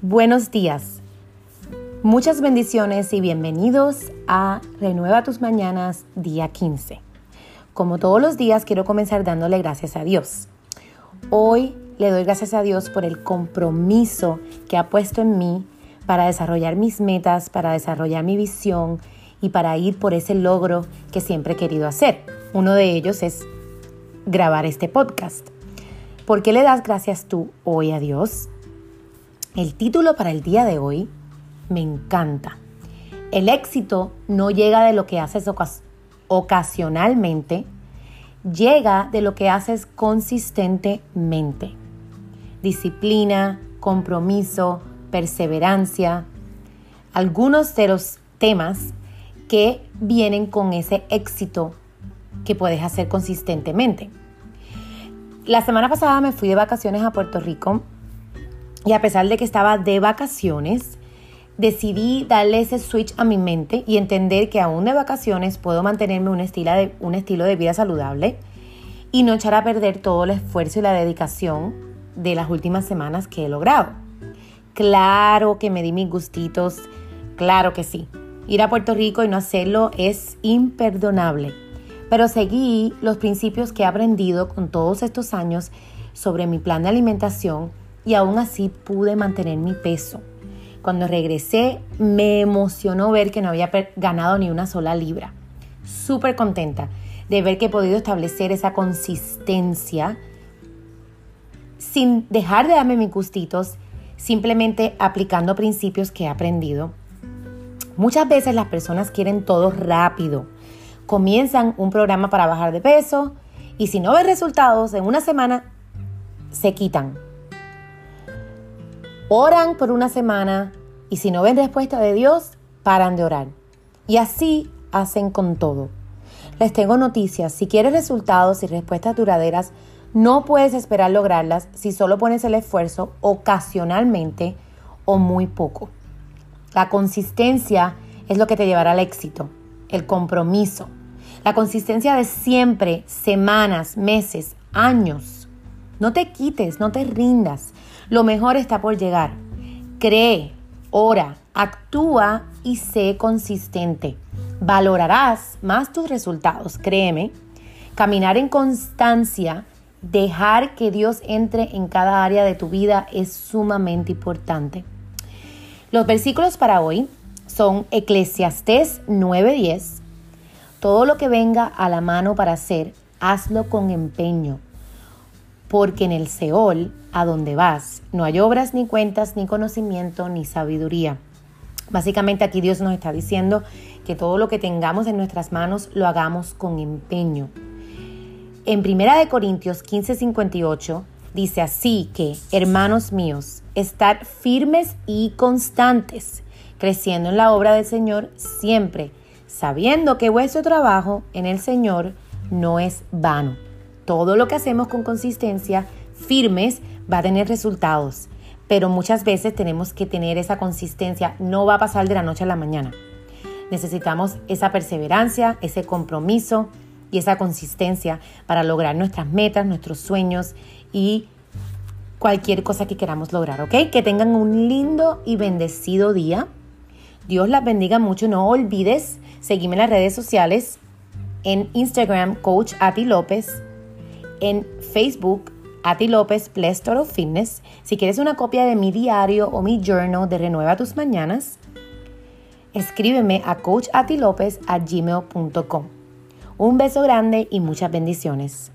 Buenos días. Muchas bendiciones y bienvenidos a Renueva tus Mañanas, día 15. Como todos los días, quiero comenzar dándole gracias a Dios. Hoy le doy gracias a Dios por el compromiso que ha puesto en mí para desarrollar mis metas, para desarrollar mi visión y para ir por ese logro que siempre he querido hacer. Uno de ellos es grabar este podcast. ¿Por qué le das gracias tú hoy a Dios? El título para el día de hoy me encanta. El éxito no llega de lo que haces ocasionalmente, llega de lo que haces consistentemente. Disciplina, compromiso, perseverancia, algunos de los temas que vienen con ese éxito que puedes hacer consistentemente. La semana pasada me fui de vacaciones a Puerto Rico y a pesar de que estaba de vacaciones, decidí darle ese switch a mi mente y entender que aún de vacaciones puedo mantenerme un estilo de, un estilo de vida saludable y no echar a perder todo el esfuerzo y la dedicación de las últimas semanas que he logrado. Claro que me di mis gustitos, claro que sí. Ir a Puerto Rico y no hacerlo es imperdonable. Pero seguí los principios que he aprendido con todos estos años sobre mi plan de alimentación y aún así pude mantener mi peso. Cuando regresé me emocionó ver que no había ganado ni una sola libra. Súper contenta de ver que he podido establecer esa consistencia sin dejar de darme mis gustitos, simplemente aplicando principios que he aprendido. Muchas veces las personas quieren todo rápido. Comienzan un programa para bajar de peso y si no ven resultados en una semana, se quitan Oran por una semana y si no ven respuesta de Dios, paran de orar. Y así hacen con todo. Les tengo noticias, si quieres resultados y respuestas duraderas, no puedes esperar lograrlas si solo pones el esfuerzo ocasionalmente o muy poco. La consistencia es lo que te llevará al éxito, el compromiso. La consistencia de siempre, semanas, meses, años. No te quites, no te rindas. Lo mejor está por llegar. Cree, ora, actúa y sé consistente. Valorarás más tus resultados, créeme. Caminar en constancia, dejar que Dios entre en cada área de tu vida es sumamente importante. Los versículos para hoy son Eclesiastés 9:10. Todo lo que venga a la mano para hacer, hazlo con empeño porque en el Seol, a donde vas, no hay obras, ni cuentas, ni conocimiento, ni sabiduría. Básicamente aquí Dios nos está diciendo que todo lo que tengamos en nuestras manos lo hagamos con empeño. En 1 Corintios 15:58 dice así que, hermanos míos, estar firmes y constantes, creciendo en la obra del Señor siempre, sabiendo que vuestro trabajo en el Señor no es vano todo lo que hacemos con consistencia, firmes, va a tener resultados. Pero muchas veces tenemos que tener esa consistencia, no va a pasar de la noche a la mañana. Necesitamos esa perseverancia, ese compromiso y esa consistencia para lograr nuestras metas, nuestros sueños y cualquier cosa que queramos lograr, ¿ok? Que tengan un lindo y bendecido día. Dios las bendiga mucho. No olvides seguirme en las redes sociales, en Instagram, Coach Ati López, en Facebook, Ati López Plestor of Fitness. Si quieres una copia de mi diario o mi journal de Renueva tus Mañanas, escríbeme a coachatilopez a gmail.com. Un beso grande y muchas bendiciones.